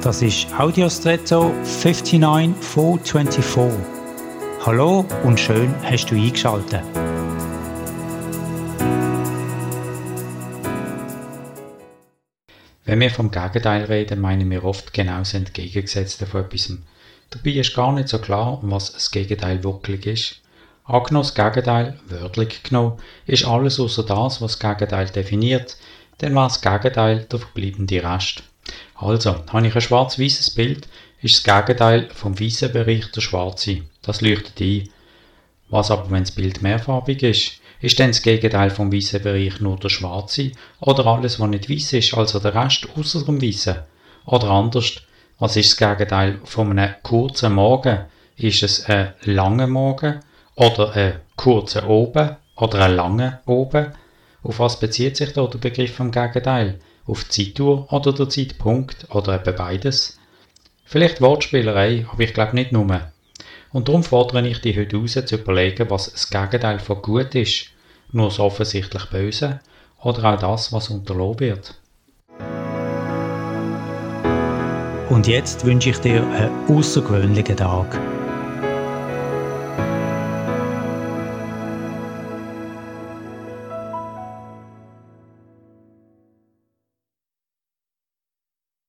Das ist Audiostretto 59424. Hallo und schön hast du eingeschaltet. Wenn wir vom Gegenteil reden, meinen wir oft genau das Entgegengesetzte von etwas. Dabei ist gar nicht so klar, was das Gegenteil wirklich ist. Das Gegenteil, wörtlich genommen, ist alles außer das, was das Gegenteil definiert, dann war das Gegenteil der verbleibende Rest. Also, habe ich ein schwarz-weißes Bild, ist das Gegenteil vom weißen Bereich der schwarze. Das leuchtet ein. Was aber, wenn das Bild mehrfarbig ist? Ist denn das Gegenteil vom weißen Bereich nur der schwarze oder alles, was nicht weiß ist, also der Rest außer dem weißen? Oder anders, was ist das Gegenteil von einem kurzen Morgen? Ist es ein langer Morgen oder ein kurzer Oben oder ein langer Oben? Auf was bezieht sich da der Begriff vom Gegenteil? Auf die Zeituhr oder der Zeitpunkt oder eben beides? Vielleicht Wortspielerei, aber ich glaube nicht nur. Und darum fordere ich dich heute raus zu überlegen, was das Gegenteil von gut ist. Nur das offensichtlich Böse oder auch das, was unterlobt wird. Und jetzt wünsche ich dir einen außergewöhnlichen Tag.